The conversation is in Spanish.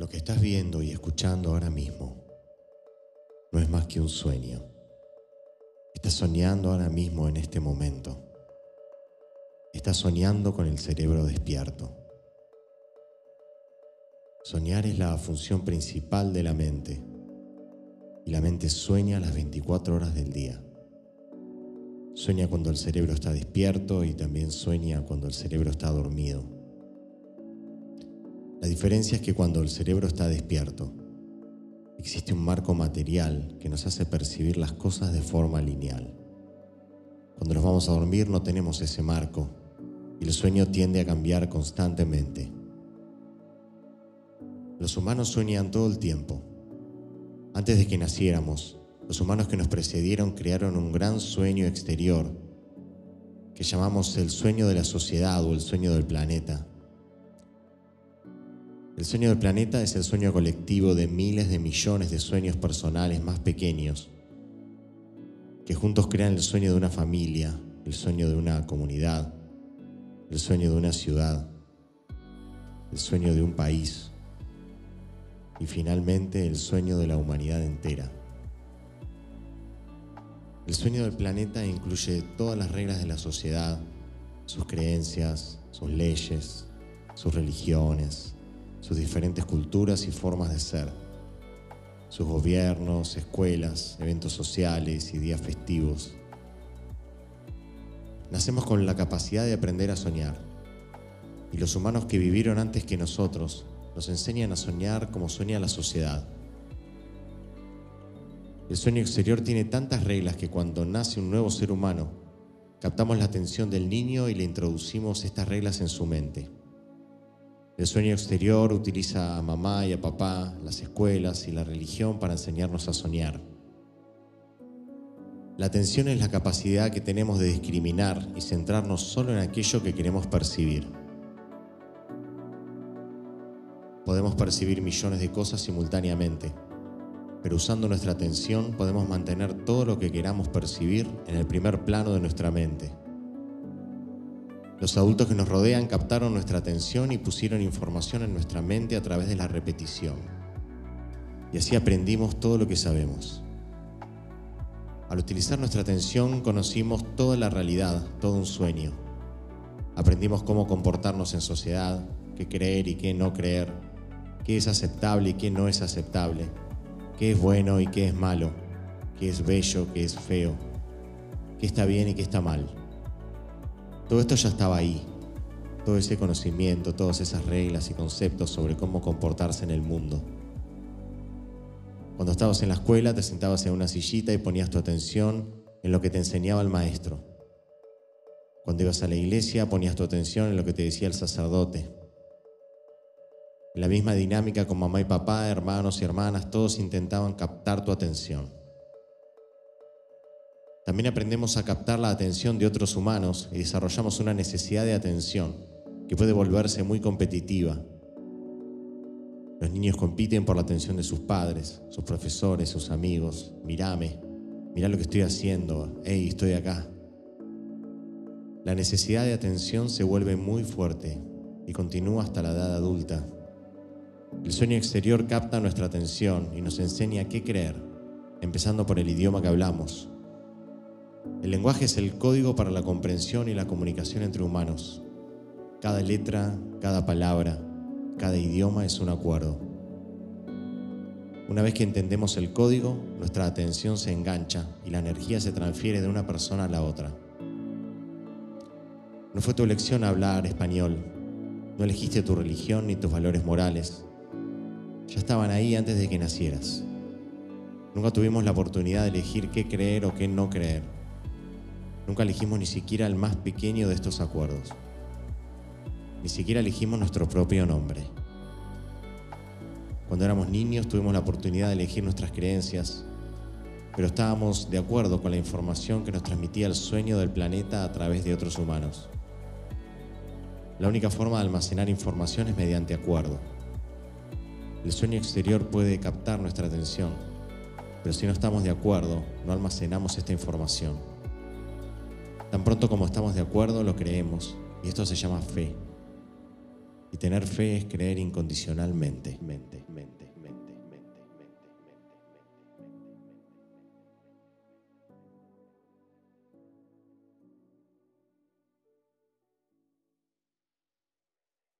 Lo que estás viendo y escuchando ahora mismo no es más que un sueño. Estás soñando ahora mismo en este momento. Estás soñando con el cerebro despierto. Soñar es la función principal de la mente y la mente sueña las 24 horas del día. Sueña cuando el cerebro está despierto y también sueña cuando el cerebro está dormido. La diferencia es que cuando el cerebro está despierto, existe un marco material que nos hace percibir las cosas de forma lineal. Cuando nos vamos a dormir no tenemos ese marco y el sueño tiende a cambiar constantemente. Los humanos sueñan todo el tiempo. Antes de que naciéramos, los humanos que nos precedieron crearon un gran sueño exterior que llamamos el sueño de la sociedad o el sueño del planeta. El sueño del planeta es el sueño colectivo de miles de millones de sueños personales más pequeños que juntos crean el sueño de una familia, el sueño de una comunidad, el sueño de una ciudad, el sueño de un país y finalmente el sueño de la humanidad entera. El sueño del planeta incluye todas las reglas de la sociedad, sus creencias, sus leyes, sus religiones, sus diferentes culturas y formas de ser, sus gobiernos, escuelas, eventos sociales y días festivos. Nacemos con la capacidad de aprender a soñar y los humanos que vivieron antes que nosotros nos enseñan a soñar como sueña la sociedad el sueño exterior tiene tantas reglas que cuando nace un nuevo ser humano, captamos la atención del niño y le introducimos estas reglas en su mente. El sueño exterior utiliza a mamá y a papá, las escuelas y la religión para enseñarnos a soñar. La atención es la capacidad que tenemos de discriminar y centrarnos solo en aquello que queremos percibir. Podemos percibir millones de cosas simultáneamente pero usando nuestra atención podemos mantener todo lo que queramos percibir en el primer plano de nuestra mente. Los adultos que nos rodean captaron nuestra atención y pusieron información en nuestra mente a través de la repetición. Y así aprendimos todo lo que sabemos. Al utilizar nuestra atención conocimos toda la realidad, todo un sueño. Aprendimos cómo comportarnos en sociedad, qué creer y qué no creer, qué es aceptable y qué no es aceptable qué es bueno y qué es malo, qué es bello, qué es feo, qué está bien y qué está mal. Todo esto ya estaba ahí, todo ese conocimiento, todas esas reglas y conceptos sobre cómo comportarse en el mundo. Cuando estabas en la escuela te sentabas en una sillita y ponías tu atención en lo que te enseñaba el maestro. Cuando ibas a la iglesia ponías tu atención en lo que te decía el sacerdote. En la misma dinámica con mamá y papá, hermanos y hermanas, todos intentaban captar tu atención. También aprendemos a captar la atención de otros humanos y desarrollamos una necesidad de atención que puede volverse muy competitiva. Los niños compiten por la atención de sus padres, sus profesores, sus amigos. Mírame, mirá lo que estoy haciendo, hey, estoy acá. La necesidad de atención se vuelve muy fuerte y continúa hasta la edad adulta. El sueño exterior capta nuestra atención y nos enseña qué creer, empezando por el idioma que hablamos. El lenguaje es el código para la comprensión y la comunicación entre humanos. Cada letra, cada palabra, cada idioma es un acuerdo. Una vez que entendemos el código, nuestra atención se engancha y la energía se transfiere de una persona a la otra. No fue tu elección hablar español, no elegiste tu religión ni tus valores morales, ya estaban ahí antes de que nacieras. Nunca tuvimos la oportunidad de elegir qué creer o qué no creer. Nunca elegimos ni siquiera el más pequeño de estos acuerdos. Ni siquiera elegimos nuestro propio nombre. Cuando éramos niños tuvimos la oportunidad de elegir nuestras creencias, pero estábamos de acuerdo con la información que nos transmitía el sueño del planeta a través de otros humanos. La única forma de almacenar información es mediante acuerdo. El sueño exterior puede captar nuestra atención, pero si no estamos de acuerdo, no almacenamos esta información. Tan pronto como estamos de acuerdo, lo creemos, y esto se llama fe. Y tener fe es creer incondicionalmente.